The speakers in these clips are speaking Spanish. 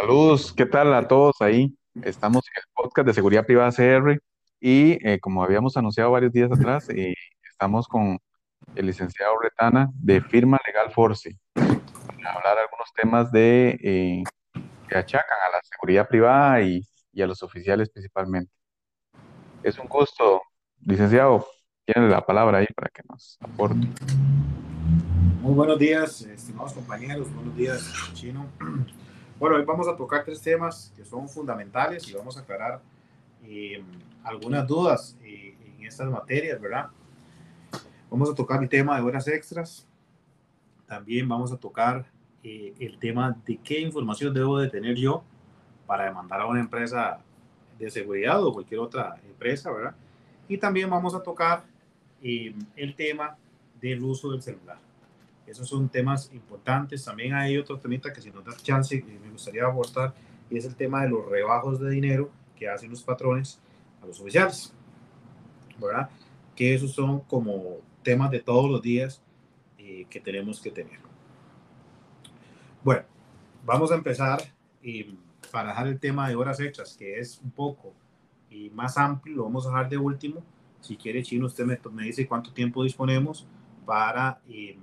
Saludos, ¿qué tal a todos ahí? Estamos en el podcast de Seguridad Privada CR y eh, como habíamos anunciado varios días atrás, eh, estamos con el licenciado Retana de Firma Legal Force para hablar algunos temas de, eh, que achacan a la seguridad privada y, y a los oficiales principalmente. Es un gusto, licenciado, tiene la palabra ahí para que nos aporte. Muy buenos días, estimados compañeros, buenos días, Chino. Bueno, hoy vamos a tocar tres temas que son fundamentales y vamos a aclarar eh, algunas dudas eh, en estas materias, ¿verdad? Vamos a tocar el tema de horas extras. También vamos a tocar eh, el tema de qué información debo de tener yo para demandar a una empresa de seguridad o cualquier otra empresa, ¿verdad? Y también vamos a tocar el tema del uso del celular. Esos son temas importantes. También hay otro temita que si nos da chance eh, me gustaría abordar y es el tema de los rebajos de dinero que hacen los patrones a los oficiales. ¿Verdad? Que esos son como temas de todos los días eh, que tenemos que tener. Bueno, vamos a empezar y para dejar el tema de horas extras, que es un poco y más amplio, lo vamos a dejar de último. Si quiere, Chino, usted me, me dice cuánto tiempo disponemos para eh,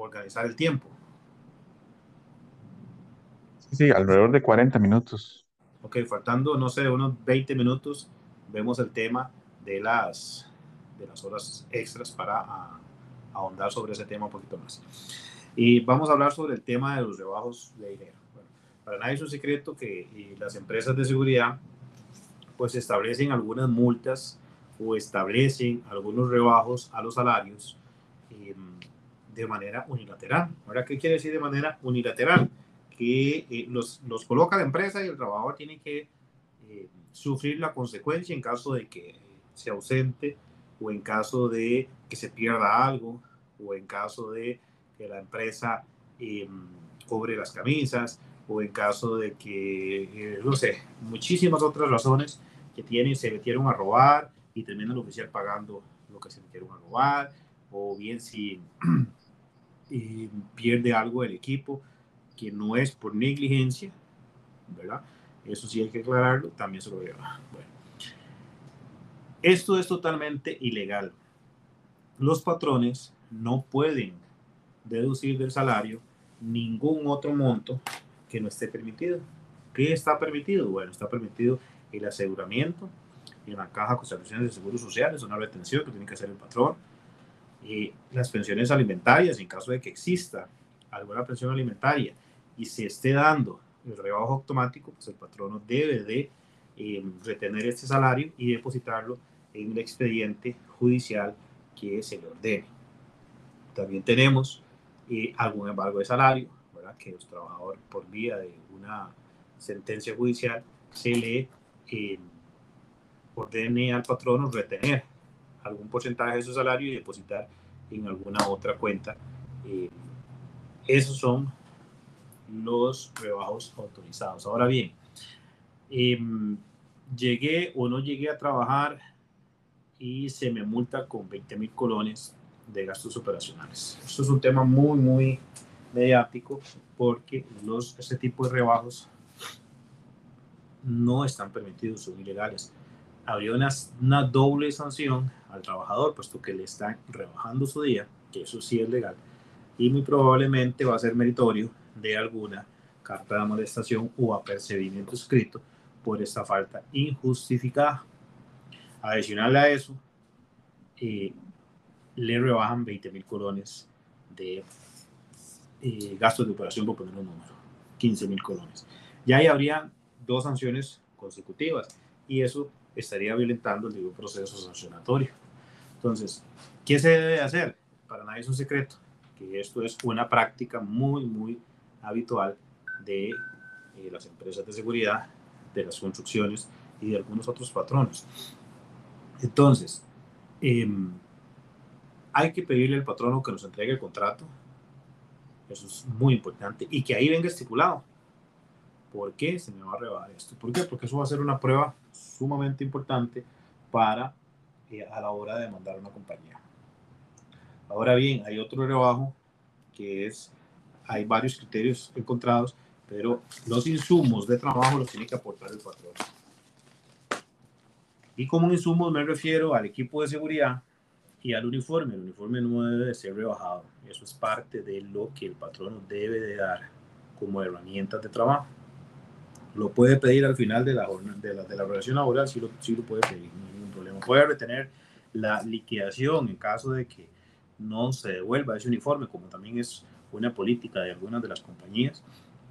organizar el tiempo. Sí, alrededor de 40 minutos. Ok, faltando, no sé, unos 20 minutos, vemos el tema de las, de las horas extras para ahondar sobre ese tema un poquito más. Y vamos a hablar sobre el tema de los rebajos de dinero. para nadie es un secreto que las empresas de seguridad pues establecen algunas multas o establecen algunos rebajos a los salarios de manera unilateral. Ahora, ¿qué quiere decir de manera unilateral? Que eh, los, los, coloca la empresa y el trabajador tiene que eh, sufrir la consecuencia en caso de que se ausente o en caso de que se pierda algo o en caso de que la empresa eh, cobre las camisas o en caso de que, no sé, muchísimas otras razones que tienen, se metieron a robar y termina el oficial pagando lo que se metieron a robar, o bien si pierde algo el equipo, que no es por negligencia, ¿verdad? Eso sí hay que aclararlo, también se lo lleva. Bueno. Esto es totalmente ilegal. Los patrones no pueden deducir del salario ningún otro monto que no esté permitido. ¿Qué está permitido? Bueno, está permitido el aseguramiento en la caja con soluciones de seguros sociales, una retención que tiene que hacer el patrón, eh, las pensiones alimentarias, en caso de que exista alguna pensión alimentaria y se esté dando el rebajo automático, pues el patrono debe de eh, retener este salario y depositarlo en el expediente judicial que se le ordene. También tenemos eh, algún embargo de salario, que los trabajadores por vía de una sentencia judicial se le ordene al patrono retener algún porcentaje de su salario y depositar en alguna otra cuenta. Eh, esos son los rebajos autorizados. Ahora bien, em, llegué o no llegué a trabajar y se me multa con 20 mil colones de gastos operacionales. Esto es un tema muy, muy mediático porque los, este tipo de rebajos no están permitidos, son ilegales habría una, una doble sanción al trabajador, puesto que le están rebajando su día, que eso sí es legal, y muy probablemente va a ser meritorio de alguna carta de amonestación o apercibimiento escrito por esta falta injustificada. Adicional a eso, eh, le rebajan 20 mil colones de eh, gastos de operación, por poner un número, 15 mil colones. Ya ahí habría dos sanciones consecutivas y eso estaría violentando el debido proceso sancionatorio. Entonces, ¿qué se debe hacer? Para nadie es un secreto que esto es una práctica muy, muy habitual de eh, las empresas de seguridad, de las construcciones y de algunos otros patrones. Entonces, em, hay que pedirle al patrono que nos entregue el contrato. Eso es muy importante. Y que ahí venga estipulado. ¿Por qué se me va a rebajar esto? ¿Por qué? Porque eso va a ser una prueba sumamente importante para eh, a la hora de demandar una compañía. Ahora bien, hay otro rebajo que es, hay varios criterios encontrados, pero los insumos de trabajo los tiene que aportar el patrón. Y como insumos me refiero al equipo de seguridad y al uniforme. El uniforme no debe ser rebajado. Eso es parte de lo que el patrón debe de dar como herramientas de trabajo. Lo puede pedir al final de la, de la, de la relación laboral, sí lo, sí lo puede pedir, ningún problema. Puede retener la liquidación en caso de que no se devuelva ese uniforme, como también es una política de algunas de las compañías.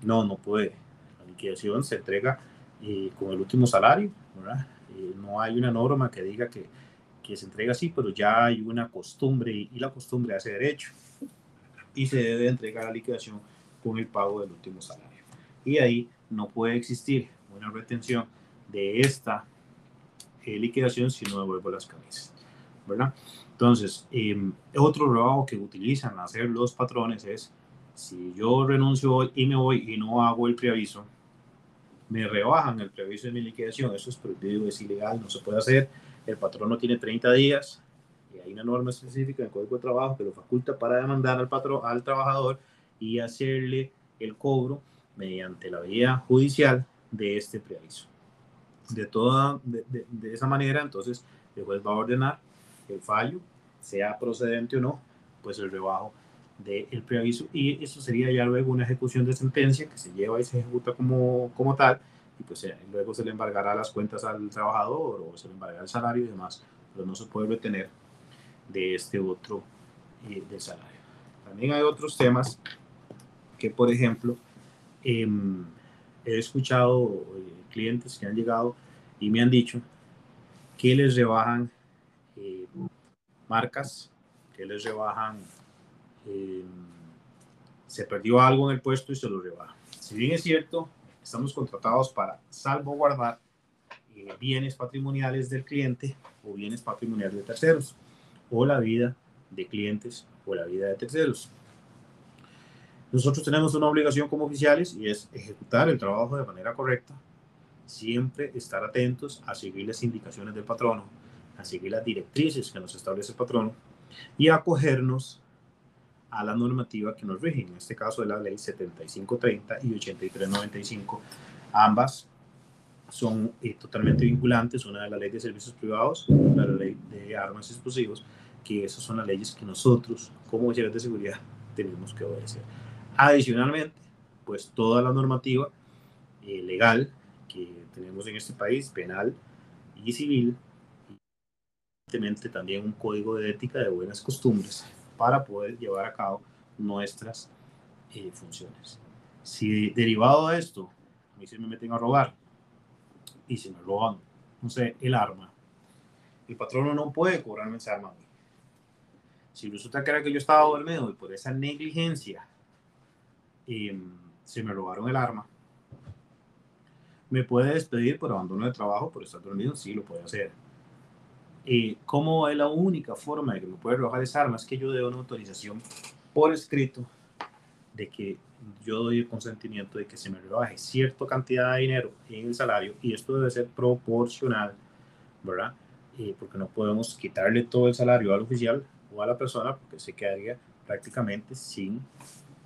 No, no puede. La liquidación se entrega eh, con el último salario, ¿verdad? Eh, no hay una norma que diga que, que, se entrega así, pero ya hay una costumbre y, y la costumbre hace derecho. Y se debe entregar la liquidación con el pago del último salario. Y ahí no puede existir una retención de esta liquidación si no devuelvo las camisas, ¿verdad? Entonces, eh, otro trabajo que utilizan hacer los patrones es, si yo renuncio hoy y me voy y no hago el preaviso, me rebajan el preaviso de mi liquidación, eso es prohibido, es ilegal, no se puede hacer, el patrón no tiene 30 días, y hay una norma específica en Código de Trabajo que lo faculta para demandar al, patrón, al trabajador y hacerle el cobro mediante la vía judicial de este preaviso. De, toda, de, de, de, esa manera, entonces, el juez va a ordenar el fallo, sea procedente o no, pues el rebajo del preaviso y eso sería ya luego una ejecución de sentencia que se lleva y se ejecuta como, como tal y pues eh, luego se le embargará las cuentas al trabajador o se le embargará el salario y demás, pero no se puede retener de este otro eh, del salario. También hay otros temas que, por ejemplo, eh, he escuchado eh, clientes que han llegado y me han dicho que les rebajan eh, marcas, que les rebajan, eh, se perdió algo en el puesto y se lo rebajan. Si bien es cierto, estamos contratados para salvaguardar eh, bienes patrimoniales del cliente o bienes patrimoniales de terceros, o la vida de clientes o la vida de terceros. Nosotros tenemos una obligación como oficiales y es ejecutar el trabajo de manera correcta, siempre estar atentos a seguir las indicaciones del patrono, a seguir las directrices que nos establece el patrono y acogernos a la normativa que nos rige, en este caso de la ley 7530 y 8395. Ambas son eh, totalmente vinculantes, una de la ley de servicios privados, la ley de armas y explosivos, que esas son las leyes que nosotros, como oficiales de seguridad, tenemos que obedecer. Adicionalmente, pues toda la normativa eh, legal tenemos en este país, penal y civil, evidentemente también un código de ética de buenas costumbres para poder llevar a cabo nuestras eh, funciones. Si derivado de esto, a mí se me meten a robar y se me roban, no sé, el arma, el patrono no puede cobrarme esa arma a mí. Si resulta que era que yo estaba dormido y por esa negligencia eh, se me robaron el arma, me puede despedir por abandono de trabajo, por estar dormido, sí lo puede hacer. Eh, ¿Cómo es la única forma de que me puede robar esa arma? Es que yo dé una autorización por escrito de que yo doy el consentimiento de que se me rebaje cierta cantidad de dinero en el salario y esto debe ser proporcional, ¿verdad? Eh, porque no podemos quitarle todo el salario al oficial o a la persona porque se quedaría prácticamente sin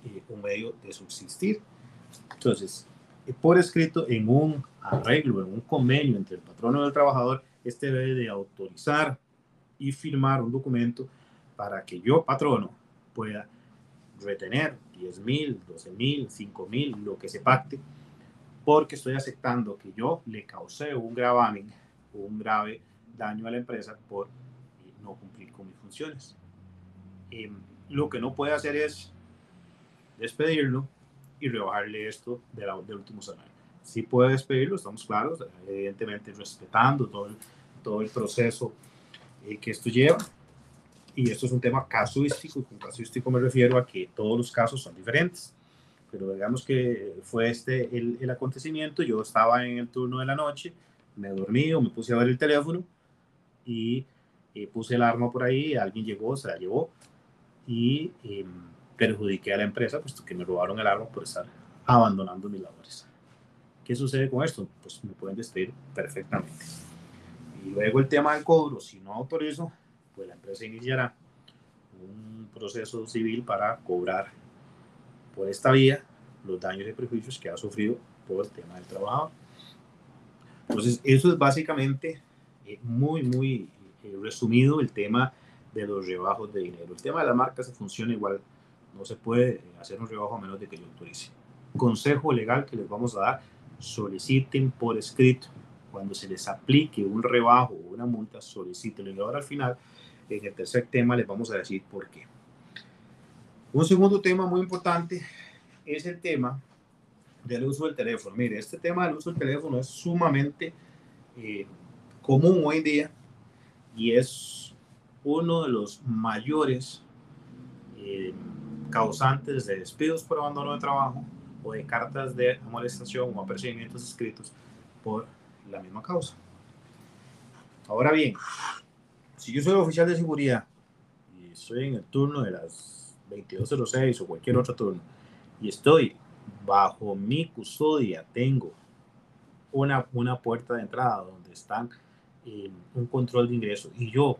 eh, un medio de subsistir. Entonces, por escrito en un arreglo, en un convenio entre el patrono y el trabajador, este debe de autorizar y firmar un documento para que yo, patrono, pueda retener 10 mil, 12 mil, 5 mil, lo que se pacte, porque estoy aceptando que yo le causé un gravamen un grave daño a la empresa por no cumplir con mis funciones. Eh, lo que no puede hacer es despedirlo y rebajarle esto de la, del último salario. Sí puede despedirlo, estamos claros, evidentemente respetando todo el, todo el proceso eh, que esto lleva. Y esto es un tema casuístico, y con casuístico me refiero a que todos los casos son diferentes. Pero digamos que fue este el, el acontecimiento, yo estaba en el turno de la noche, me dormí o me puse a ver el teléfono y eh, puse el arma por ahí, alguien llegó, se la llevó y eh, perjudiqué a la empresa, puesto que me robaron el arma por estar abandonando mis labores. ¿Qué sucede con esto? Pues me pueden despedir perfectamente. Y luego el tema del cobro, si no autorizo, pues la empresa iniciará un proceso civil para cobrar por esta vía los daños y prejuicios que ha sufrido por el tema del trabajador. Entonces, eso es básicamente eh, muy, muy eh, resumido el tema de los rebajos de dinero. El tema de las marcas funciona igual, no se puede hacer un rebajo a menos de que yo autorice. Consejo legal que les vamos a dar, soliciten por escrito. Cuando se les aplique un rebajo o una multa, solicítenlo. Y ahora al final, en el tercer tema, les vamos a decir por qué. Un segundo tema muy importante es el tema del uso del teléfono. Mire, este tema del uso del teléfono es sumamente eh, común hoy en día y es uno de los mayores eh, causantes de despidos por abandono de trabajo o de cartas de amonestación o apercibimientos escritos por la misma causa. Ahora bien, si yo soy oficial de seguridad y estoy en el turno de las 22.06 o cualquier otro turno y estoy bajo mi custodia, tengo una, una puerta de entrada donde están eh, un control de ingreso y yo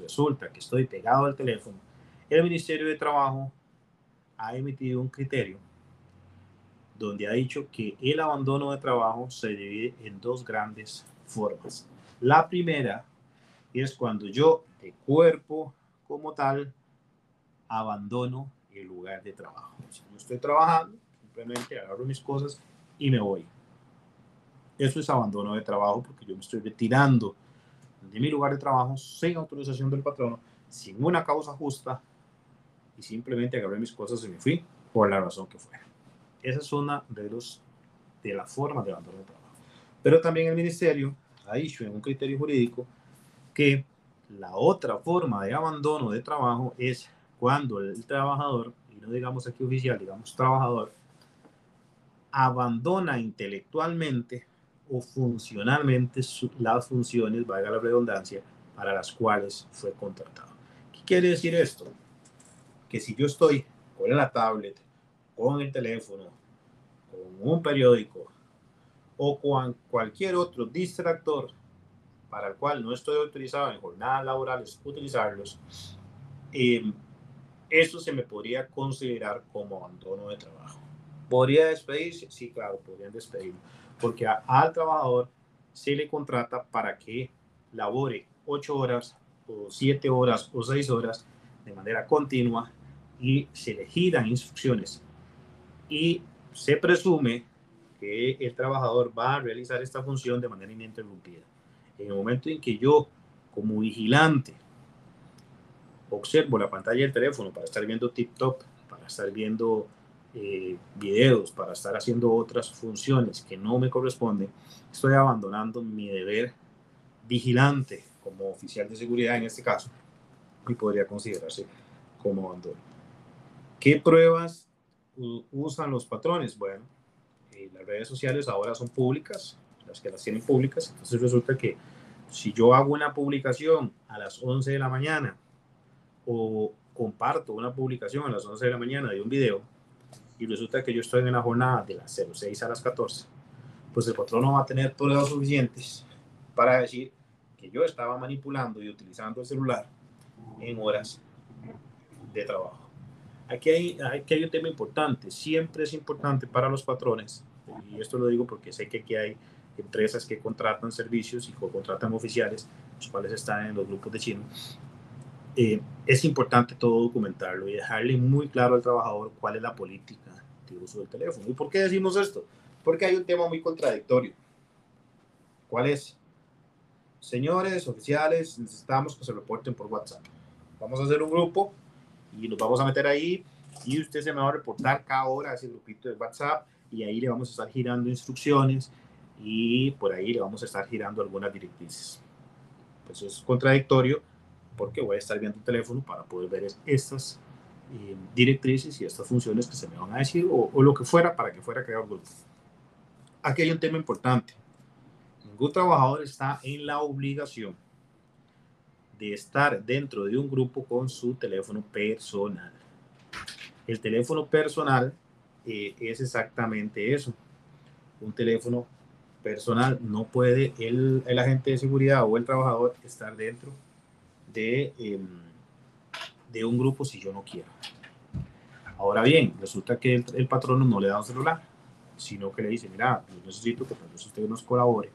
resulta que estoy pegado al teléfono, el Ministerio de Trabajo ha emitido un criterio donde ha dicho que el abandono de trabajo se divide en dos grandes formas. La primera es cuando yo de cuerpo como tal abandono el lugar de trabajo. Si yo estoy trabajando, simplemente agarro mis cosas y me voy. Eso es abandono de trabajo porque yo me estoy retirando de mi lugar de trabajo sin autorización del patrono, sin una causa justa y simplemente agarré mis cosas y me fui por la razón que fuera. Esa es una de, los, de las formas de abandono de trabajo. Pero también el ministerio ha dicho en un criterio jurídico que la otra forma de abandono de trabajo es cuando el trabajador, y no digamos aquí oficial, digamos trabajador, abandona intelectualmente o funcionalmente las funciones, valga la redundancia, para las cuales fue contratado. ¿Qué quiere decir esto? Que si yo estoy con la tablet, con el teléfono, con un periódico o con cualquier otro distractor para el cual no estoy autorizado en jornadas laborales utilizarlos, eh, eso se me podría considerar como abandono de trabajo. ¿Podría despedirse? Sí, claro, podrían despedirlo porque al trabajador se le contrata para que labore ocho horas o siete horas o seis horas de manera continua y se le giran instrucciones y se presume que el trabajador va a realizar esta función de manera ininterrumpida. En el momento en que yo, como vigilante, observo la pantalla del teléfono para estar viendo TikTok, para estar viendo eh, videos, para estar haciendo otras funciones que no me corresponden, estoy abandonando mi deber vigilante como oficial de seguridad en este caso y podría considerarse como abandono. ¿Qué pruebas usan los patrones? Bueno, eh, las redes sociales ahora son públicas, las que las tienen públicas, entonces resulta que si yo hago una publicación a las 11 de la mañana o comparto una publicación a las 11 de la mañana de un video, y resulta que yo estoy en la jornada de las 06 a las 14, pues el patrón no va a tener pruebas suficientes para decir que yo estaba manipulando y utilizando el celular en horas de trabajo. Aquí hay, aquí hay un tema importante, siempre es importante para los patrones, y esto lo digo porque sé que aquí hay empresas que contratan servicios y contratan oficiales, los cuales están en los grupos de chino, eh, es importante todo documentarlo y dejarle muy claro al trabajador cuál es la política de uso del teléfono. ¿Y por qué decimos esto? Porque hay un tema muy contradictorio. ¿Cuál es? Señores oficiales, necesitamos que se reporten por WhatsApp. Vamos a hacer un grupo y nos vamos a meter ahí y usted se me va a reportar cada hora a ese grupito de WhatsApp y ahí le vamos a estar girando instrucciones y por ahí le vamos a estar girando algunas directrices. Pues es contradictorio porque voy a estar viendo el teléfono para poder ver estas eh, directrices y estas funciones que se me van a decir o, lo que fuera para que fuera creado grupo. Aquí hay un tema importante. Ningún trabajador está en la obligación de estar dentro de un grupo con su teléfono personal. El teléfono personal eh, es exactamente eso. Un teléfono personal no puede el, el agente de seguridad o el trabajador estar dentro de, em, de un grupo si yo no quiero. Ahora bien, resulta que el, el patrono no le da un celular, sino que le dice, mira, yo necesito que usted nos colabore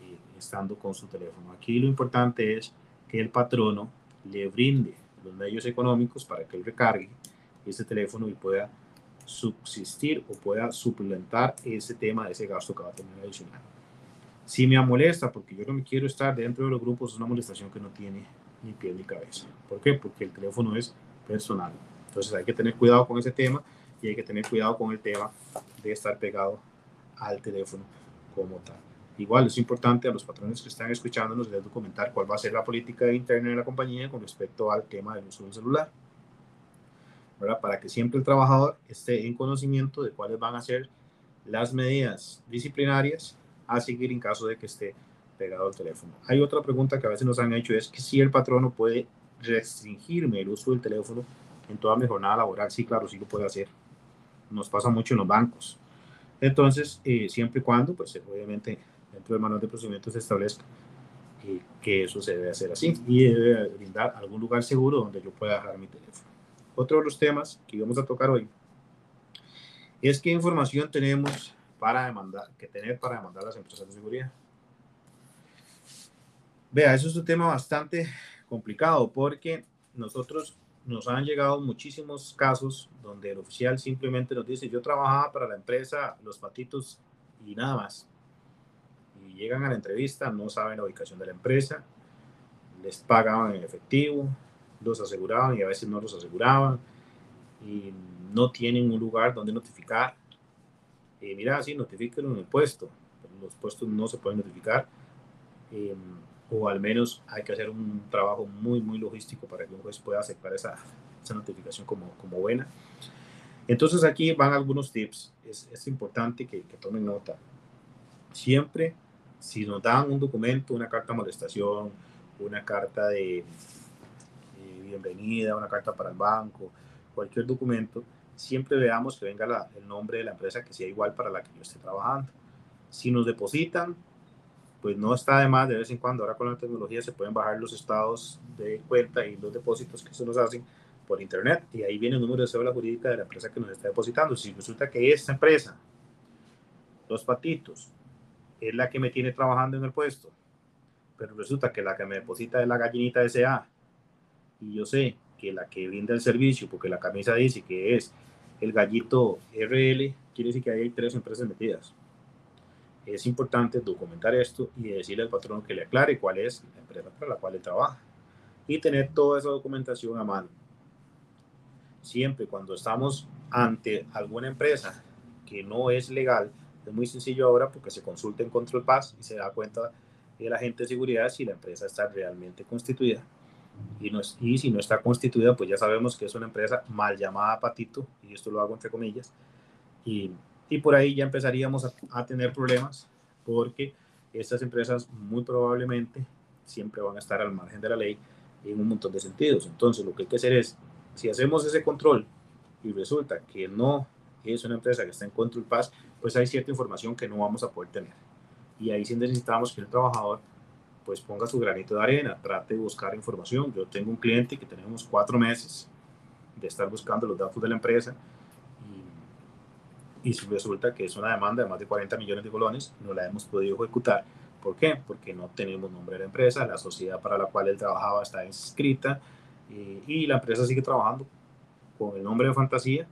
eh, estando con su teléfono. Aquí lo importante es que el patrono le brinde los medios económicos para que él recargue ese teléfono y pueda subsistir o pueda suplementar ese tema de ese gasto que va a tener adicional. Si me molesta, porque yo no me quiero estar dentro de los grupos, es una molestación que no tiene ni pie ni cabeza. ¿Por qué? Porque el teléfono es personal. Entonces hay que tener cuidado con ese tema y hay que tener cuidado con el tema de estar pegado al teléfono como tal. Igual es importante a los patrones que están escuchándonos les documentar cuál va a ser la política interna de la compañía con respecto al tema del uso del celular. ¿verdad? Para que siempre el trabajador esté en conocimiento de cuáles van a ser las medidas disciplinarias a seguir en caso de que esté pegado al teléfono. Hay otra pregunta que a veces nos han hecho, es que si el patrono puede restringirme el uso del teléfono en toda mi jornada laboral. Sí, claro, sí lo puede hacer. Nos pasa mucho en los bancos. Entonces, eh, siempre y cuando, pues obviamente, dentro del manual de procedimientos se establezca eh, que eso se debe hacer así y debe brindar algún lugar seguro donde yo pueda dejar mi teléfono. Otro de los temas que vamos a tocar hoy es qué información tenemos para demandar, que tener para demandar a las empresas de seguridad. Vea, eso es un tema bastante complicado porque nosotros nos han llegado muchísimos casos donde el oficial simplemente nos dice, yo trabajaba para la empresa Los Patitos y nada más. Llegan a la entrevista, no saben la ubicación de la empresa, les pagaban en efectivo, los aseguraban y a veces no los aseguraban y no tienen un lugar donde notificar eh, mira, sí, notifíquenlo en el puesto. Los puestos no se pueden notificar. Eh, o al menos hay que hacer un trabajo muy, muy logístico para que un juez pueda aceptar esa, esa notificación como, como buena. Entonces aquí van algunos tips. Es, es importante que, que, tomen nota. Siempre, si nos dan un documento, una carta de molestación, una carta de, bienvenida, una carta para el banco, cualquier documento, siempre veamos que venga el nombre de la empresa que sea igual para la que yo esté trabajando. Si nos depositan, pues no está de más de vez en cuando, ahora con la tecnología se pueden bajar los estados de cuenta y los depósitos que se nos hacen por internet y ahí viene el número de cédula jurídica de la empresa que nos está depositando. Si resulta que esta empresa, Los Patitos, es la que me tiene trabajando en el puesto, pero resulta que la que me deposita es la gallinita SA y yo sé que la que brinda el servicio, porque la camisa dice que es el gallito RL, quiere decir que hay tres empresas metidas. Es importante documentar esto y decirle al patrón que le aclare cuál es la empresa para la cual él trabaja y tener toda esa documentación a mano. Siempre cuando estamos ante alguna empresa que no es legal, es muy sencillo ahora porque se consulta en Control Pass y se da cuenta el agente de seguridad si la empresa está realmente constituida y, no y si no está constituida, pues ya sabemos que es una empresa mal llamada Patito, y esto lo hago entre comillas, y, y por ahí ya empezaríamos a, a, tener problemas, porque estas empresas muy probablemente siempre van a estar al margen de la ley en un montón de sentidos. Entonces, lo que hay que hacer es, si hacemos ese control y resulta que no es una empresa que está en Control Pass, pues hay cierta información que no vamos a poder tener. Y ahí sí necesitamos que el trabajador pues ponga su granito de arena, trate de buscar información. Yo tengo un cliente que tenemos cuatro meses de estar buscando los datos de la empresa y, y resulta que es una demanda de más de 40 millones de colones, no la hemos podido ejecutar. ¿Por qué? Porque no tenemos nombre de la empresa, la sociedad para la cual él trabajaba está inscrita y, y la empresa sigue trabajando con el nombre de fantasía,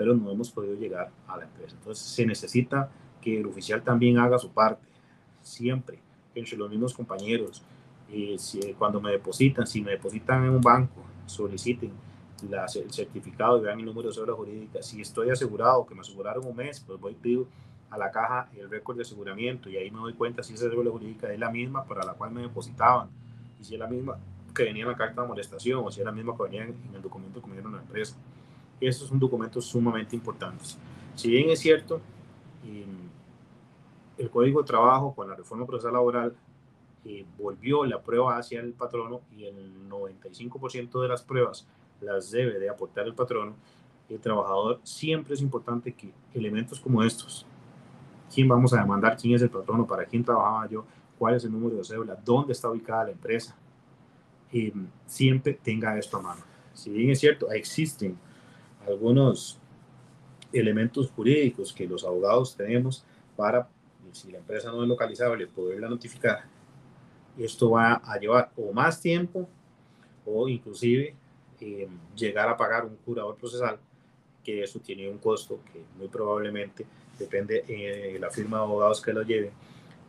pero no hemos podido llegar a la empresa. Entonces se necesita que el oficial también haga su parte, siempre entre los mismos compañeros. Eh, si, cuando me depositan, si me depositan en un banco, soliciten el certificado y vean el número de cédula jurídica. Si estoy asegurado, que me aseguraron un mes, pues voy pido a la caja el récord de aseguramiento y ahí me doy cuenta si esa cédula jurídica es la misma para la cual me depositaban y si es la misma que venía en la carta de molestación o si es la misma que venía en, el documento que me dieron la empresa. Esos son documentos sumamente importantes. Si bien es cierto, y el Código de Trabajo con la reforma procesal laboral eh, volvió la prueba hacia el patrono y el 95% de las pruebas las debe de aportar el patrono. El trabajador siempre es importante que elementos como estos, quién vamos a demandar, quién es el patrono, para quién trabajaba yo, cuál es el número de cédula, dónde está ubicada la empresa, eh, siempre tenga esto a mano. Si bien es cierto, existen algunos elementos jurídicos que los abogados tenemos para, si la empresa no es localizable, poderla notificar. Esto va a llevar o más tiempo o inclusive eh, llegar a pagar un curador procesal, que eso tiene un costo que muy probablemente, depende de la firma de abogados que lo lleve,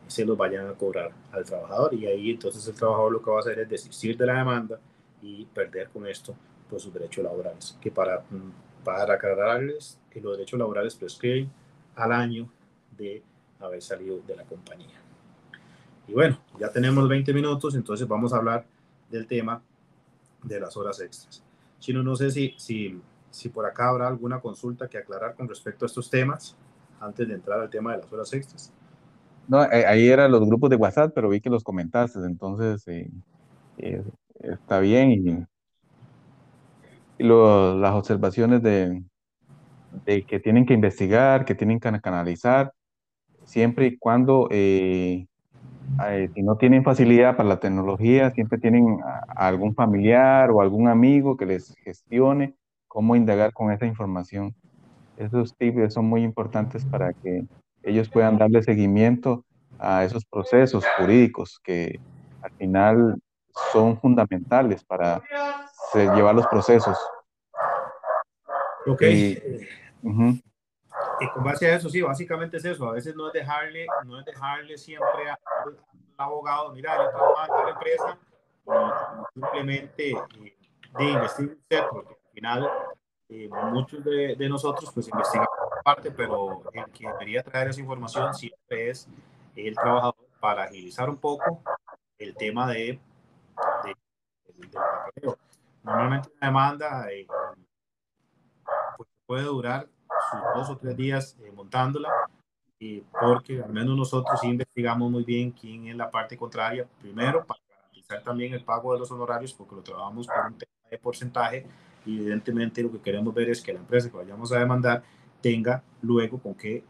se los vayan a cobrar al trabajador y ahí entonces el trabajador lo que va a hacer es desistir de la demanda y perder con esto pues, sus derechos laborales, que para, mm, para aclararles, que los derechos laborales prescriben al año de haber salido de la compañía. Y bueno, ya tenemos 20 minutos, entonces vamos a hablar del tema de las horas extras. Chino, no sé si, si, si por acá habrá alguna consulta que aclarar con respecto a estos temas antes de entrar al tema de las horas extras. No, eh, ahí eran los grupos de WhatsApp, pero vi que los comentaste, entonces eh, eh, está bien. Y, las observaciones de, que tienen que investigar, que tienen que canalizar, siempre y cuando, si no tienen facilidad para la tecnología, siempre tienen algún familiar o algún amigo que les gestione cómo indagar con esa información. Esos tips son muy importantes para que ellos puedan darle seguimiento a esos procesos jurídicos que al final son fundamentales para llevar los procesos. Ok. Y, con base a eso, sí, básicamente es eso. A veces no es dejarle, no es dejarle siempre al abogado, mira, yo trabajo en la empresa, y simplemente eh, de investigar usted, porque al final eh, muchos de, de, nosotros pues investigamos parte, pero el que debería traer esa información siempre es el trabajador para agilizar un poco el tema de, de, Normalmente una demanda eh, pues, puede durar sus dos o tres días eh, montándola, y porque al menos nosotros investigamos muy bien quién es la parte contraria, primero para garantizar también el pago de los honorarios, porque lo trabajamos por un tema de porcentaje, y evidentemente lo que queremos ver es que la empresa que vayamos a demandar tenga luego con qué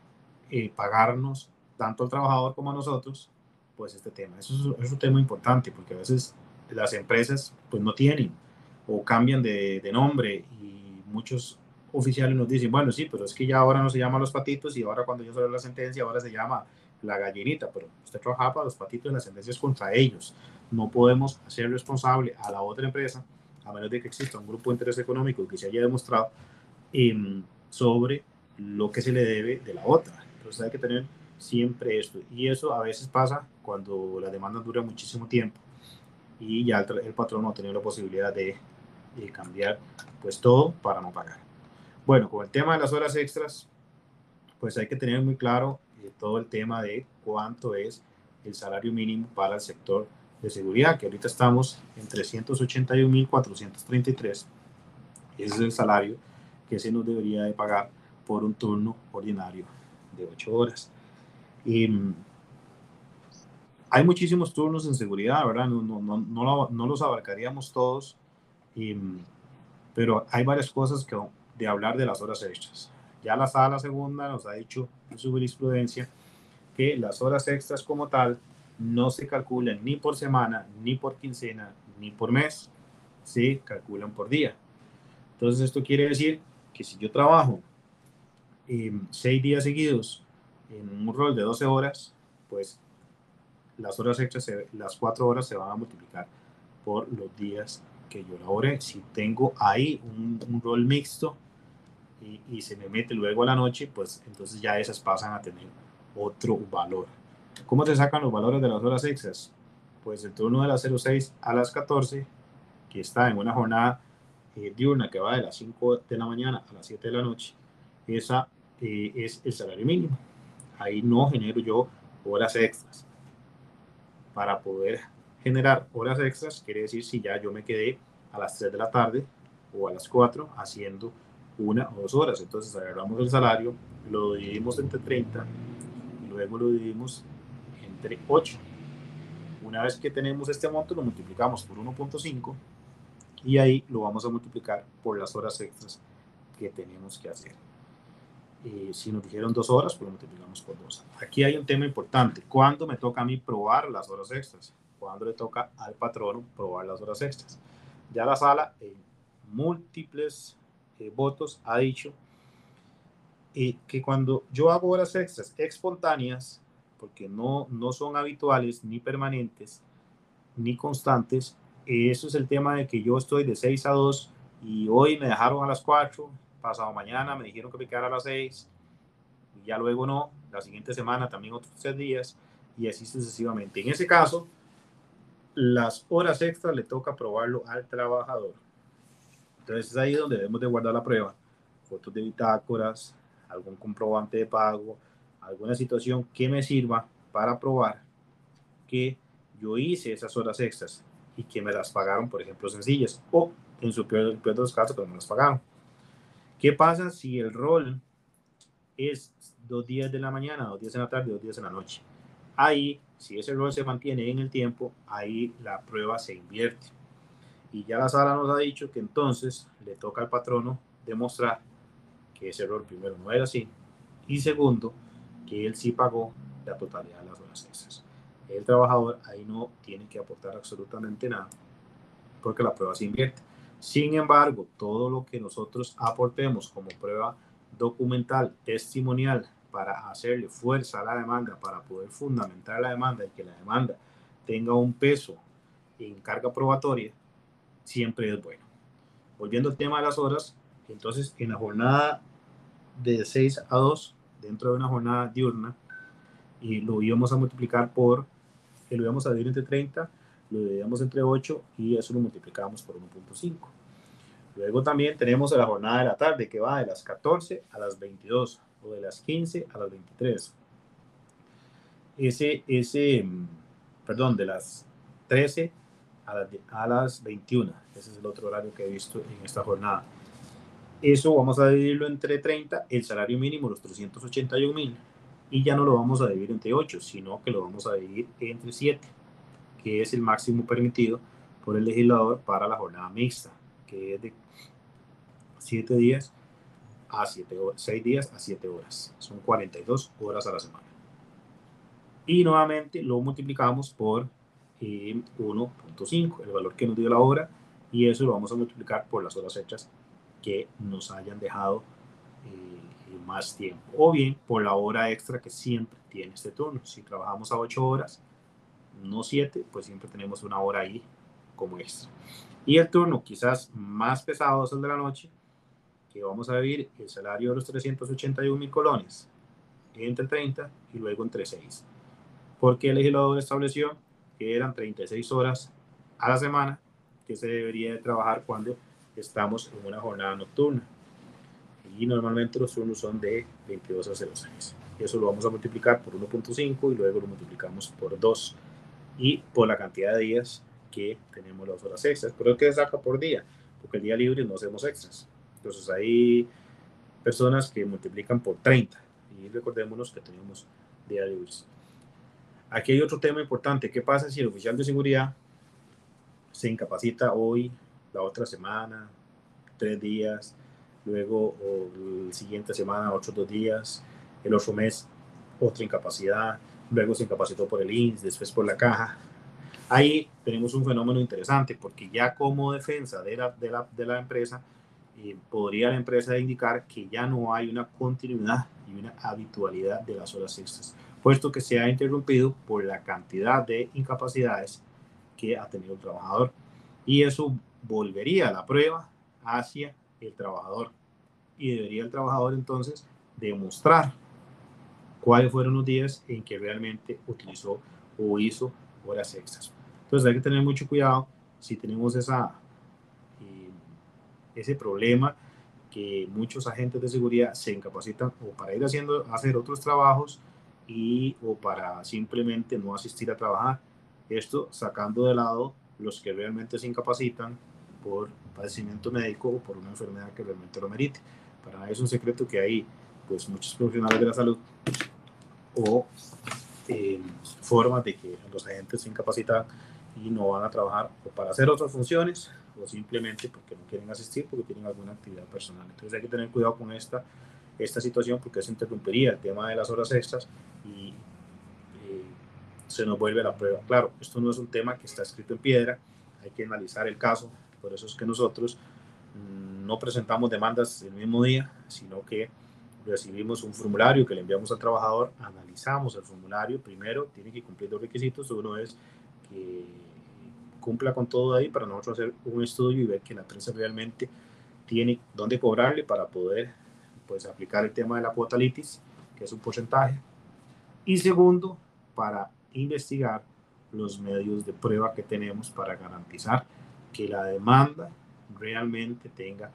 eh, pagarnos tanto al trabajador como a nosotros, pues este tema. Eso es, un tema importante porque a veces las empresas pues no tienen o cambian de, de, nombre y muchos oficiales nos dicen, bueno, sí, pero es que ya ahora no se llama los patitos y ahora cuando yo salió la sentencia ahora se llama la gallinita, pero usted trabajaba para los patitos y la sentencia es contra ellos. No podemos hacer responsable a la otra empresa, a menos de que exista un grupo de interés económico que se haya demostrado eh, sobre lo que se le debe de la otra. Entonces hay que tener siempre esto. Y eso a veces pasa cuando la demanda dura muchísimo tiempo y ya el, patrón no ha tenido la posibilidad de, de, cambiar pues todo para no pagar. Bueno, con el tema de las horas extras, pues hay que tener muy claro eh, todo el tema de cuánto es el salario mínimo para el sector de seguridad, que ahorita estamos en 381.433. Ese es el salario que se nos debería de pagar por un turno ordinario de 8 horas. Y mm, hay muchísimos turnos en seguridad, ¿verdad? No, no, no, no los abarcaríamos todos, y, pero hay varias cosas que, de hablar de las horas extras. Ya la sala segunda nos ha dicho en su jurisprudencia que las horas extras como tal no se calculan ni por semana, ni por quincena, ni por mes, se calculan por día. Entonces esto quiere decir que si yo trabajo seis días seguidos en un rol de 12 horas, pues las horas extras, las cuatro horas se van a multiplicar por los días que yo laboré. Si tengo ahí un, rol mixto y, y, se me mete luego a la noche, pues entonces ya esas pasan a tener otro valor. ¿Cómo se sacan los valores de las horas extras? Pues el turno de las 06 a las 14, que está en una jornada eh, diurna que va de las 5 de la mañana a las 7 de la noche, esa eh, es el salario mínimo. Ahí no genero yo horas extras. Para poder generar horas extras, quiere decir si ya yo me quedé a las 3 de la tarde o a las 4 haciendo una o dos horas. Entonces agarramos el salario, lo dividimos entre 30 y luego lo dividimos entre 8. Una vez que tenemos este monto, lo multiplicamos por 1.5 y ahí lo vamos a multiplicar por las horas extras que tenemos que hacer. Eh, si nos dijeron dos horas, pues lo multiplicamos por dos. Aquí hay un tema importante. ¿Cuándo me toca a mí probar las horas extras? ¿Cuándo le toca al patrón probar las horas extras? Ya la sala, en múltiples eh, votos ha dicho eh, que cuando yo hago horas extras espontáneas, porque no, no son habituales ni permanentes ni constantes, eso es el tema de que yo estoy de 6 a 2 y hoy me dejaron a las 4, pasado mañana me dijeron que me quedara a las 6 y ya luego no, la siguiente semana también otros 3 días y así sucesivamente. En ese caso, las horas extras le toca probarlo al trabajador. Entonces es ahí donde debemos de guardar la prueba. Fotos de bitácoras, algún comprobante de pago, alguna situación que me sirva para probar que yo hice esas horas extras y que me las pagaron, por ejemplo, sencillas, o en su peor, peor de los casos, que no me las pagaron. ¿Qué pasa si el rol es dos días de la mañana, dos días en la tarde, dos días en la noche? Ahí, si ese rol se mantiene en el tiempo, ahí la prueba se invierte. Y ya la sala nos ha dicho que entonces le toca al patrono demostrar que ese error primero no era así y segundo, que él sí pagó la totalidad de las horas extras. El trabajador ahí no tiene que aportar absolutamente nada porque la prueba se invierte. Sin embargo, todo lo que nosotros aportemos como prueba documental, testimonial, para hacerle fuerza a la demanda, para poder fundamentar la demanda y que la demanda tenga un peso en carga probatoria, siempre es bueno. Volviendo al tema de las horas, entonces en la jornada de 6 a 2, dentro de una jornada diurna, y lo íbamos a multiplicar por, que lo íbamos a dividir entre 30, lo dividíamos entre 8 y eso lo multiplicamos por 1.5. Luego también tenemos la jornada de la tarde que va de las 14 a las 22 o de las 15 a las 23. Ese, ese, mm, perdón, de las 13 a las, a las 21. Ese es el otro horario que he visto en esta jornada. Eso vamos a dividirlo entre 30, el salario mínimo, los 381 mil, y ya no lo vamos a dividir entre 8, sino que lo vamos a dividir entre 7, que es el máximo permitido por el legislador para la jornada mixta, que es de 7 días a 7 horas, 6 días a 7 horas. Son 42 horas a la semana. Y nuevamente lo multiplicamos por 1.5, el valor que nos dio la hora, y eso lo vamos a multiplicar por las horas hechas que nos hayan dejado eh, más tiempo. O bien por la hora extra que siempre tiene este turno. Si trabajamos a 8 horas, no 7, pues siempre tenemos una hora ahí como extra. Y el turno quizás más pesado es el de la noche, que vamos a vivir el salario de los 381 mil colones entre 30 y luego entre 6. Porque el legislador estableció que eran 36 horas a la semana que se debería de trabajar cuando estamos en una jornada nocturna. Y normalmente los turnos son de 22 a 06. Y eso lo vamos a multiplicar por 1.5 y luego lo multiplicamos por 2 y por la cantidad de días que tenemos las horas extras. Pero que saca por día, porque el día libre no hacemos extras. Entonces hay personas que multiplican por 30 y recordémonos que tenemos días. Aquí hay otro tema importante. ¿Qué pasa si el oficial de seguridad se incapacita hoy la otra semana, tres días, luego la siguiente semana, otros dos días, el otro mes, otra incapacidad, luego se incapacitó por el INS, después por la caja. Ahí tenemos un fenómeno interesante porque ya como defensa de la, de la, de la empresa, eh, podría la empresa indicar que ya no hay una continuidad y una habitualidad de las horas extras, puesto que se ha interrumpido por la cantidad de incapacidades que ha tenido el trabajador. Y eso volvería la prueba hacia el trabajador. Y debería el trabajador entonces demostrar cuáles fueron los días en que realmente utilizó o hizo horas extras. Entonces hay que tener mucho cuidado si tenemos esa, ese problema que muchos agentes de seguridad se incapacitan o para ir haciendo hacer otros trabajos y o para simplemente no asistir a trabajar. Esto sacando de lado los que realmente se incapacitan por padecimiento médico o por una enfermedad que realmente lo merite. Para nadie es un secreto que hay pues muchos profesionales de la salud o eh, formas de que los agentes se incapacitan y no van a trabajar o para hacer otras funciones o simplemente porque no quieren asistir porque tienen alguna actividad personal. Entonces hay que tener cuidado con esta, esta situación porque eso interrumpiría el tema de las horas extras y eh, se nos vuelve la prueba. Claro, esto no es un tema que está escrito en piedra, hay que analizar el caso, por eso es que nosotros no presentamos demandas el mismo día, sino que recibimos un formulario que le enviamos al trabajador, analizamos el formulario, primero tiene que cumplir dos requisitos, uno es que cumpla con todo ahí para nosotros hacer un estudio y ver que la empresa realmente tiene dónde cobrarle para poder pues aplicar el tema de la cuota litis, que es un porcentaje. Y segundo, para investigar los medios de prueba que tenemos para garantizar que la demanda realmente tenga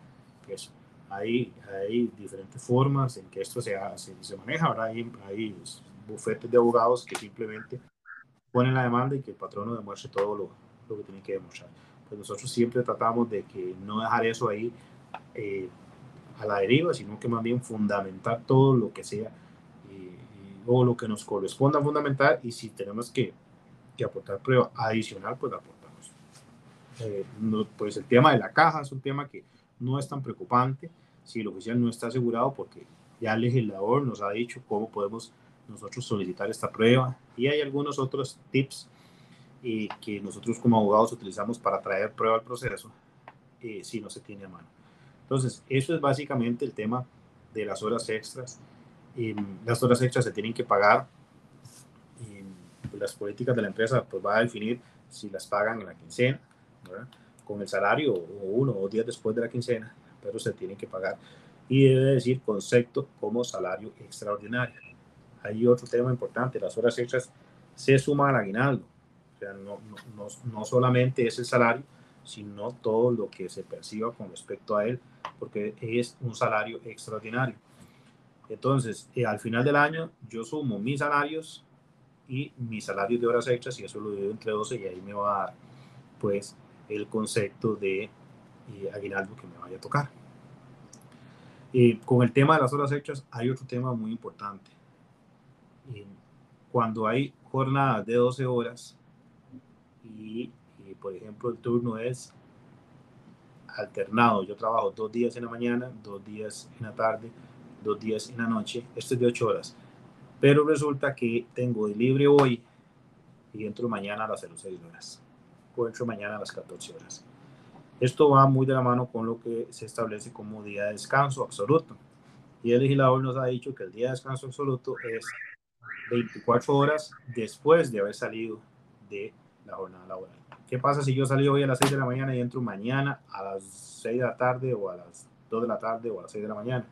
peso. Hay, hay diferentes formas en que esto se, se, se maneja. Ahora hay, hay bufetes de abogados que simplemente ponen la demanda y que el patrono demuestre todo lo, lo que tiene que demostrar. Pues nosotros siempre tratamos de que no dejar eso ahí eh, a la deriva, sino que más bien fundamentar todo lo que sea eh, o lo que nos corresponda fundamentar y si tenemos que, que aportar prueba adicional, pues la aportamos. Eh, pues el tema de la caja es un tema que no es tan preocupante si el oficial no está asegurado porque ya el legislador nos ha dicho cómo podemos nosotros solicitar esta prueba y hay algunos otros tips eh, que nosotros como abogados utilizamos para traer prueba al proceso eh, si no se tiene a mano. Entonces, eso es básicamente el tema de las horas extras. Eh, las horas extras se tienen que pagar. las políticas de la empresa pues va a definir si las pagan en la quincena, con el salario o uno o días después de la quincena, pero se tienen que pagar. Y debe decir concepto como salario extraordinario. Hay otro tema importante, las horas extras se suman al aguinaldo. O sea, no, no, no, solamente es el salario, sino todo lo que se perciba con respecto a él, porque es un salario extraordinario. Entonces, eh, al final del año, yo sumo mis salarios y mis salarios de horas extras y eso lo divido entre 12 y ahí me va a dar, pues, el concepto de eh, aguinaldo que me vaya a tocar. Eh, con el tema de las horas extras hay otro tema muy importante. cuando hay jornadas de 12 horas y, por ejemplo el turno es alternado, yo trabajo dos días en la mañana, dos días en la tarde, dos días en la noche, esto es de 8 horas, pero resulta que tengo de libre hoy y entro mañana a las 06 horas entro mañana a las 14 horas. Esto va muy de la mano con lo que se establece como día de descanso absoluto. Y el legislador nos ha dicho que el día de descanso absoluto es 24 horas después de haber salido de la jornada laboral. ¿Qué pasa si yo salí hoy a las 6 de la mañana y entro mañana a las 6 de la tarde o a las 2 de la tarde o a las 6 de la mañana?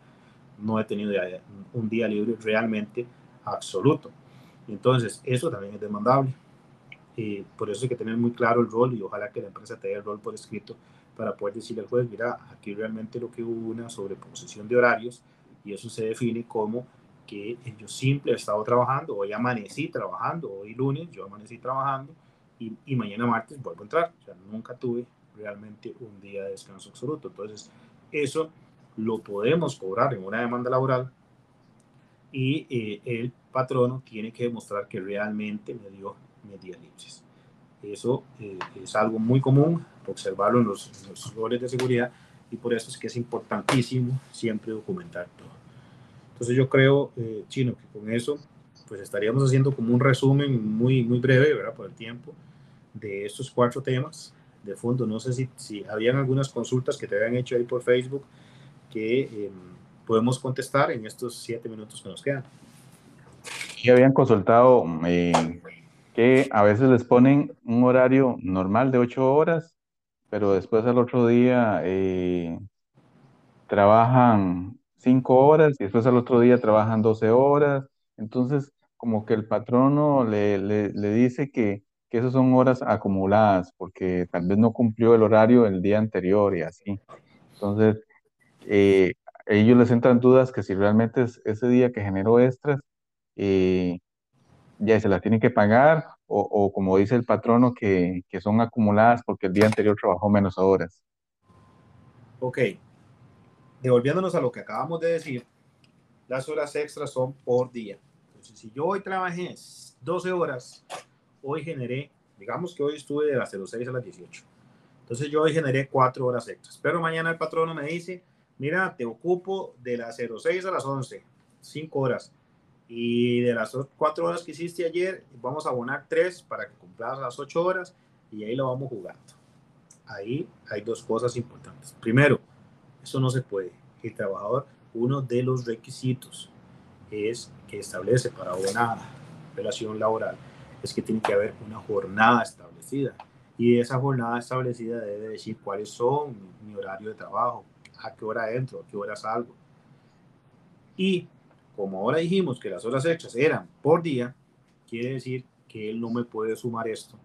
No he tenido un día libre realmente absoluto. Entonces, eso también es demandable. Y por eso hay que tener muy claro el rol y ojalá que la empresa tenga el rol por escrito para poder decirle al juez, mira, aquí realmente lo que hubo una sobreposición de horarios y eso se define como que yo simple he estado trabajando, hoy amanecí trabajando, hoy lunes yo amanecí trabajando y, y mañana martes vuelvo a entrar. O sea, nunca tuve realmente un día de descanso absoluto. Entonces, eso lo podemos cobrar en una demanda laboral y eh, el patrono tiene que demostrar que realmente me dio media libres. Eso eh, es algo muy común observarlo en los, roles de seguridad y por eso es que es importantísimo siempre documentar todo. Entonces yo creo, eh, Chino, que con eso pues estaríamos haciendo como un resumen muy, muy breve, ¿verdad? Por el tiempo, de estos cuatro temas de fondo. No sé si, si habían algunas consultas que te habían hecho ahí por Facebook que em, podemos contestar en estos siete minutos que nos quedan. Y habían consultado eh, que a veces les ponen un horario normal de ocho horas, pero después al otro día eh, trabajan cinco horas y después al otro día trabajan 12 horas. Entonces, como que el patrono le, le, dice que, que esas son horas acumuladas porque tal vez no cumplió el horario el día anterior y así. Entonces, eh, ellos les entran dudas que si realmente es ese día que generó extras, eh, ya se las tienen que pagar o, como dice el patrono que, que, son acumuladas porque el día anterior trabajó menos horas. Ok, devolviéndonos a lo que acabamos de decir, las horas extras son por día. Entonces, si yo hoy trabajé 12 horas, hoy generé, digamos que hoy estuve de las 06 a las 18. Entonces yo hoy generé 4 horas extras. Pero mañana el patrono me dice, mira, te ocupo de las 06 a las 11, 5 horas y de las cuatro horas que hiciste ayer, vamos a abonar tres para que cumplas las ocho horas y ahí lo vamos jugando. Ahí hay dos cosas importantes. Primero, Eso no se puede. El trabajador, uno de los requisitos es que establece para una relación laboral es que tiene que haber una jornada establecida y esa jornada establecida debe decir cuáles son mi horario de trabajo, a qué hora entro, a qué hora salgo. Y como ahora dijimos que las horas hechas eran por día, quiere decir que él no me puede sumar esto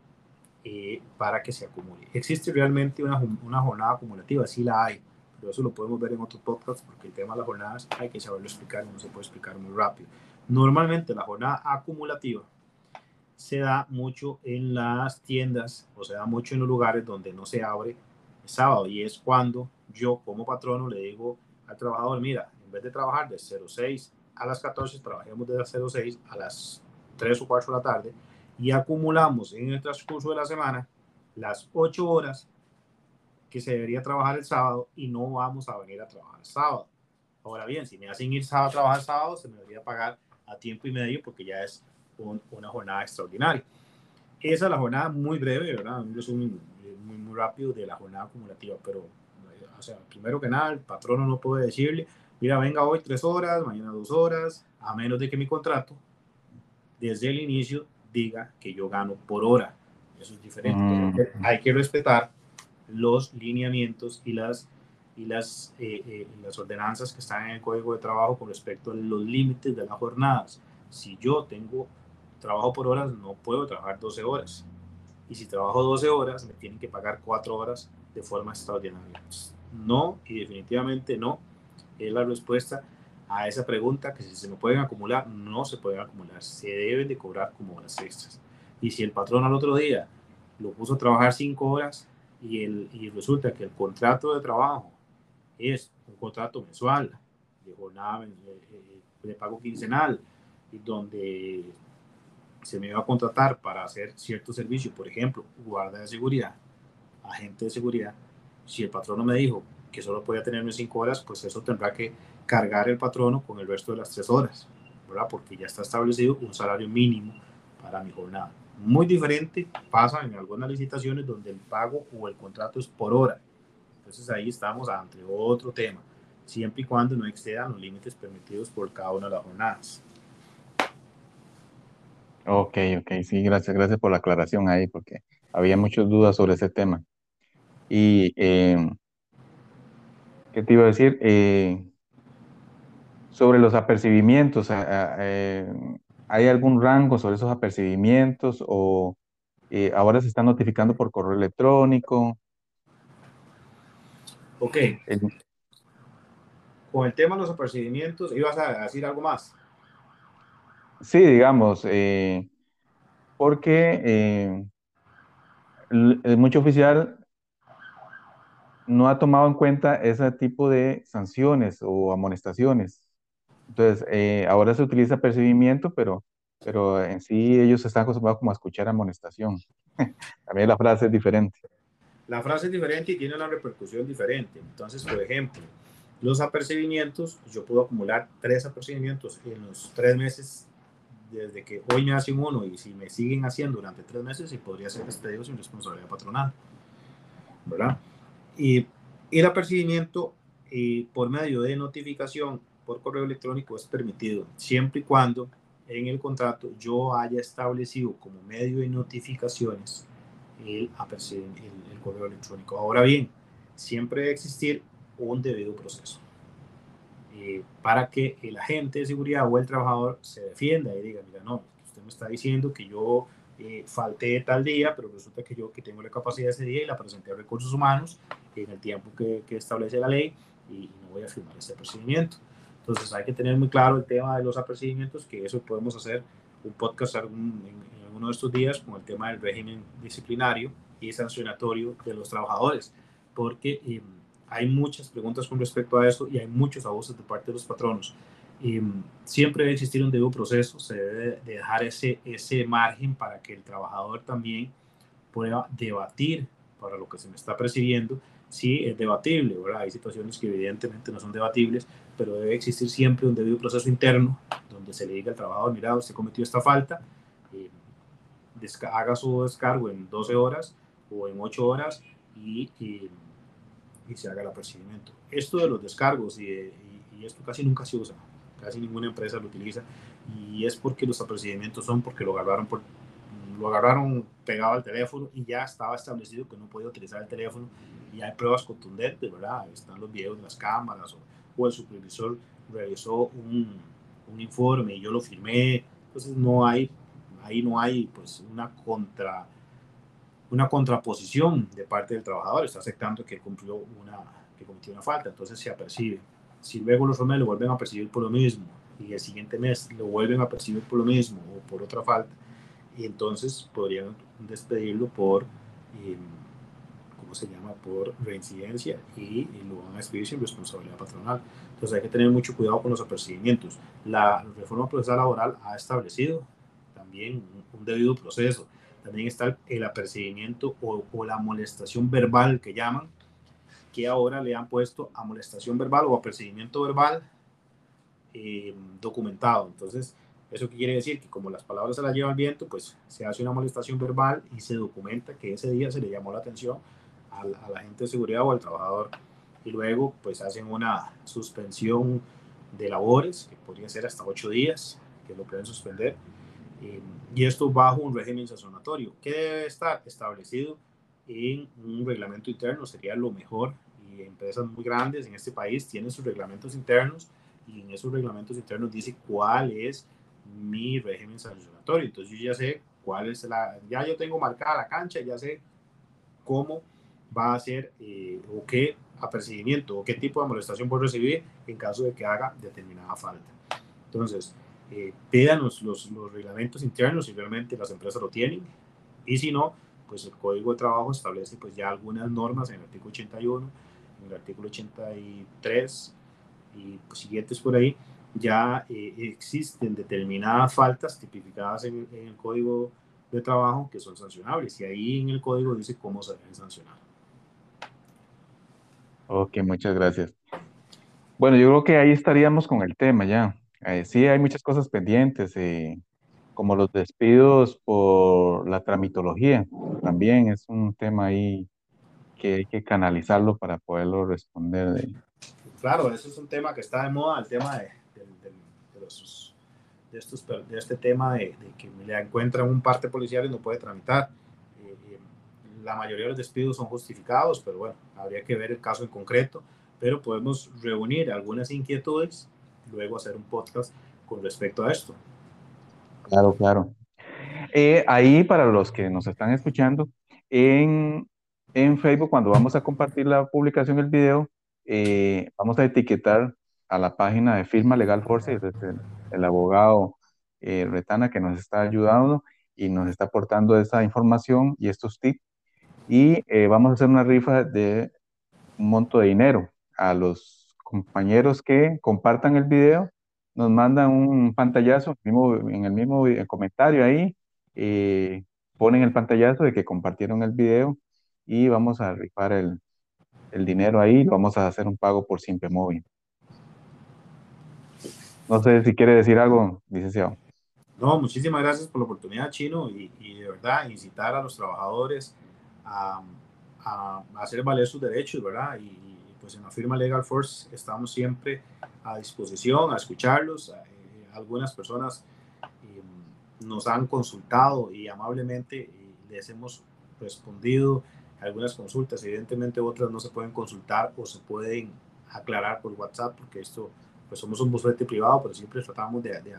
eh, para que se acumule. ¿Existe realmente una, una, jornada acumulativa? Sí la hay, pero eso lo podemos ver en otros podcasts porque el tema de las jornadas hay que saberlo explicar, no se puede explicar muy rápido. Normalmente la jornada acumulativa se da mucho en las tiendas o se da mucho en los lugares donde no se abre el sábado y es cuando yo como patrono le digo al trabajador, mira, en vez de trabajar de 06 a las 14, trabajemos de las 06 a las 3 o 4 de la tarde y acumulamos en el transcurso de la semana las 8 horas que se debería trabajar el sábado y no vamos a venir a trabajar el sábado. Ahora bien, si me hacen ir sábado a trabajar sábado, se me debería pagar a tiempo y medio porque ya es una jornada extraordinaria. Esa es la jornada muy breve, ¿verdad? Un resumen muy, muy rápido de la jornada acumulativa, pero, o sea, primero que nada, el patrono no puede decirle, mira, venga hoy tres horas, mañana dos horas, a menos de que mi contrato, desde el inicio, diga que yo gano por hora. Eso es diferente. Mm. Hay que respetar los lineamientos y las, y las, eh, eh, las ordenanzas que están en el Código de Trabajo con respecto a los límites de las jornadas. Si yo tengo trabajo por horas, no puedo trabajar 12 horas. Y si trabajo 12 horas, me tienen que pagar 4 horas de forma extraordinaria. No, y definitivamente no, es la respuesta a esa pregunta, que si se me pueden acumular, no se pueden acumular, se deben de cobrar como horas extras. Y si el patrón al otro día lo puso a trabajar 5 horas y, el, y resulta que el contrato de trabajo es un contrato mensual, de jornada eh, eh, de pago quincenal, y donde se me iba a contratar para hacer cierto servicio, por ejemplo, guarda de seguridad, agente de seguridad, si el patrono me dijo que solo podía tenerme cinco horas, pues eso tendrá que cargar el patrono con el resto de las tres horas, ¿verdad? Porque ya está establecido un salario mínimo para mi jornada. Muy diferente pasa en algunas licitaciones donde el pago o el contrato es por hora. Entonces ahí estamos ante otro tema, siempre y cuando no excedan los límites permitidos por cada una de las jornadas. Ok, ok, sí, gracias, gracias por la aclaración ahí, porque había muchas dudas sobre ese tema. Y, em, ¿qué te iba a decir? Eh, sobre los apercibimientos, eh, ¿hay algún rango sobre esos apercibimientos o eh, ahora se está notificando por correo electrónico? Ok. Con el tema de los apercibimientos, ¿ibas a decir algo más? Sí, digamos, eh, porque eh, el, mucho oficial no ha tomado en cuenta ese tipo de sanciones o amonestaciones. Entonces, eh, ahora se utiliza percibimiento, pero, pero en sí ellos están acostumbrados como a escuchar amonestación. También la frase es diferente. La frase es diferente y tiene una repercusión diferente. Entonces, por ejemplo, los apercibimientos, yo puedo acumular tres apercibimientos en los tres meses desde que hoy me hacen uno y si me siguen haciendo durante tres meses, y podría ser despedido sin responsabilidad patronal. ¿Verdad? Y el apercibimiento eh, por medio de notificación por correo electrónico es permitido, siempre y cuando en el contrato yo haya establecido como medio de notificaciones el, correo electrónico. Ahora bien, siempre debe existir un debido proceso. Eh, para que el agente de seguridad o el trabajador se defienda y diga, mira, no, usted me está diciendo que yo eh, falté tal día, pero resulta que yo que tengo la capacidad ese día y la presenté a recursos humanos en el tiempo que, establece la ley y, no voy a firmar ese procedimiento. Entonces hay que tener muy claro el tema de los apercibimientos, que eso podemos hacer un podcast en, en alguno de estos días con el tema del régimen disciplinario y sancionatorio de los trabajadores, porque... Eh, hay muchas preguntas con respecto a eso y hay muchos abusos de parte de los patronos. Mm, siempre debe existir un debido proceso, se debe dejar ese, ese margen para que el trabajador también pueda debatir para lo que se me está percibiendo, si es debatible, ¿verdad? Hay situaciones que evidentemente no son debatibles, pero debe existir siempre un debido proceso interno donde se le diga al trabajador, mira, usted cometió esta falta, eh, haga su descargo en 12 horas o en 8 horas y, y y se haga el apercibimiento. Esto de los descargos y, y, esto casi nunca se usa, casi ninguna empresa lo utiliza y es porque los apercibimientos son porque lo agarraron por lo agarraron pegado al teléfono y ya estaba establecido que no podía utilizar el teléfono y hay pruebas contundentes, ¿verdad? Están los videos de las cámaras o, o el supervisor realizó un, un, informe y yo lo firmé, entonces no hay, ahí no hay pues una contra una contraposición de parte del trabajador, está aceptando que cumplió una, que cometió una falta, entonces se apercibe. Si luego los hombres lo vuelven a percibir por lo mismo y el siguiente mes lo vuelven a percibir por lo mismo o por otra falta, y entonces podrían despedirlo por, eh, ¿cómo se llama?, por reincidencia y, lo van a despedir sin responsabilidad patronal. Entonces hay que tener mucho cuidado con los apercibimientos. La reforma procesal laboral ha establecido también un debido proceso también está el apercibimiento o, la molestación verbal que llaman, que ahora le han puesto amonestación verbal o apercibimiento verbal eh, documentado. Entonces, ¿eso qué quiere decir? Que como las palabras se las lleva el viento, pues se hace una molestación verbal y se documenta que ese día se le llamó la atención al, al agente de seguridad o al trabajador. Y luego, pues hacen una suspensión de labores, que podría ser hasta ocho días, que lo pueden suspender eh, y esto bajo un régimen sancionatorio que debe estar establecido en un reglamento interno, sería lo mejor. Y empresas muy grandes en este país tienen sus reglamentos internos y en esos reglamentos internos dice cuál es mi régimen sancionatorio. Entonces yo ya sé cuál es la, ya yo tengo marcada la cancha, ya sé cómo va a ser eh, o qué apercibimiento o qué tipo de molestación puedo recibir en caso de que haga determinada falta. Entonces, eh, los, reglamentos internos si realmente las empresas lo tienen y si no, pues el Código de Trabajo establece pues ya algunas normas en el artículo 81, en el artículo 83 y pues, siguientes por ahí, ya eh, existen determinadas faltas tipificadas en, el Código de Trabajo que son sancionables y ahí en el código dice cómo se deben sancionar. Ok, muchas gracias. Bueno, yo creo que ahí estaríamos con el tema ya. Eh, sí, hay muchas cosas pendientes, eh, como los despidos por la tramitología. También es un tema ahí que hay que canalizarlo para poderlo responder. De... Claro, eso es un tema que está de moda, el tema de, de, estos, de este tema de, que le encuentran un parte policial y no puede tramitar. La mayoría de los despidos son justificados, pero bueno, habría que ver el caso en concreto, pero podemos reunir algunas inquietudes luego hacer un podcast con respecto a esto. Claro, claro. Eh, ahí para los que nos están escuchando, en, en, Facebook, cuando vamos a compartir la publicación del video, eh, vamos a etiquetar a la página de Firma Legal Force, es el, abogado eh, Retana que nos está ayudando y nos está aportando esa información y estos tips. Y vamos a hacer una rifa de un monto de dinero a los compañeros que compartan el video, nos mandan un pantallazo en el mismo comentario ahí, eh, ponen el pantallazo de que compartieron el video y vamos a rifar el, el dinero ahí, vamos a hacer un pago por Simple Móvil. No sé si quiere decir algo, licenciado. No, muchísimas gracias por la oportunidad, Chino, y, de verdad incitar a los trabajadores a, a, hacer valer sus derechos, ¿verdad? Y, pues en la firma Legal Force estamos siempre a disposición, a escucharlos. Eh, algunas personas eh, nos han consultado y amablemente eh, les hemos respondido algunas consultas. Evidentemente otras no se pueden consultar o se pueden aclarar por WhatsApp porque esto, pues somos un bufete privado, pero siempre tratamos de, de,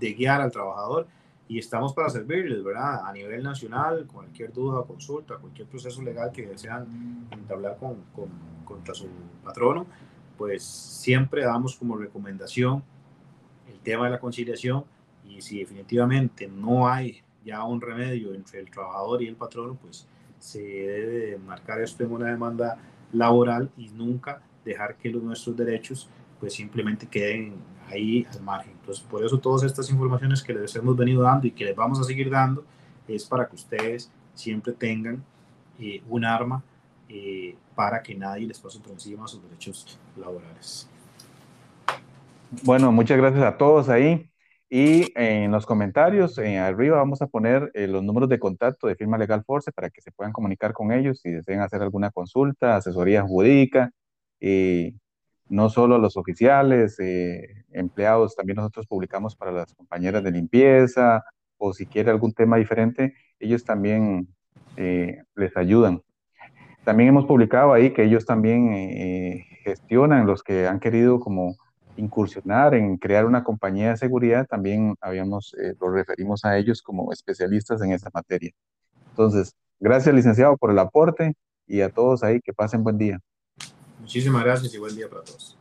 de guiar al trabajador y estamos para servirles, ¿verdad? A nivel nacional, cualquier duda, consulta, cualquier proceso legal que desean entablar con, con, contra su patrono, pues siempre damos como recomendación el tema de la conciliación y si definitivamente no hay ya un remedio entre el trabajador y el patrono, pues se debe marcar esto en una demanda laboral y nunca dejar que los nuestros derechos pues simplemente queden ahí al margen. Entonces, por eso todas estas informaciones que les hemos venido dando y que les vamos a seguir dando es para que ustedes siempre tengan eh, un arma eh, para que nadie les pase por encima sus derechos laborales. Bueno, muchas gracias a todos ahí. Y en los comentarios, en arriba vamos a poner eh, los números de contacto de Firma Legal Force para que se puedan comunicar con ellos si desean hacer alguna consulta, asesoría jurídica, y no solo los oficiales, eh, empleados, también nosotros publicamos para las compañeras de limpieza, o si quiere algún tema diferente, ellos también eh, les ayudan. También hemos publicado ahí que ellos también gestionan los que han querido como incursionar en crear una compañía de seguridad, también habíamos, eh, lo referimos a ellos como especialistas en esa materia. Entonces, gracias licenciado por el aporte y a todos ahí que pasen buen día. Muchísimas gracias y buen día para todos.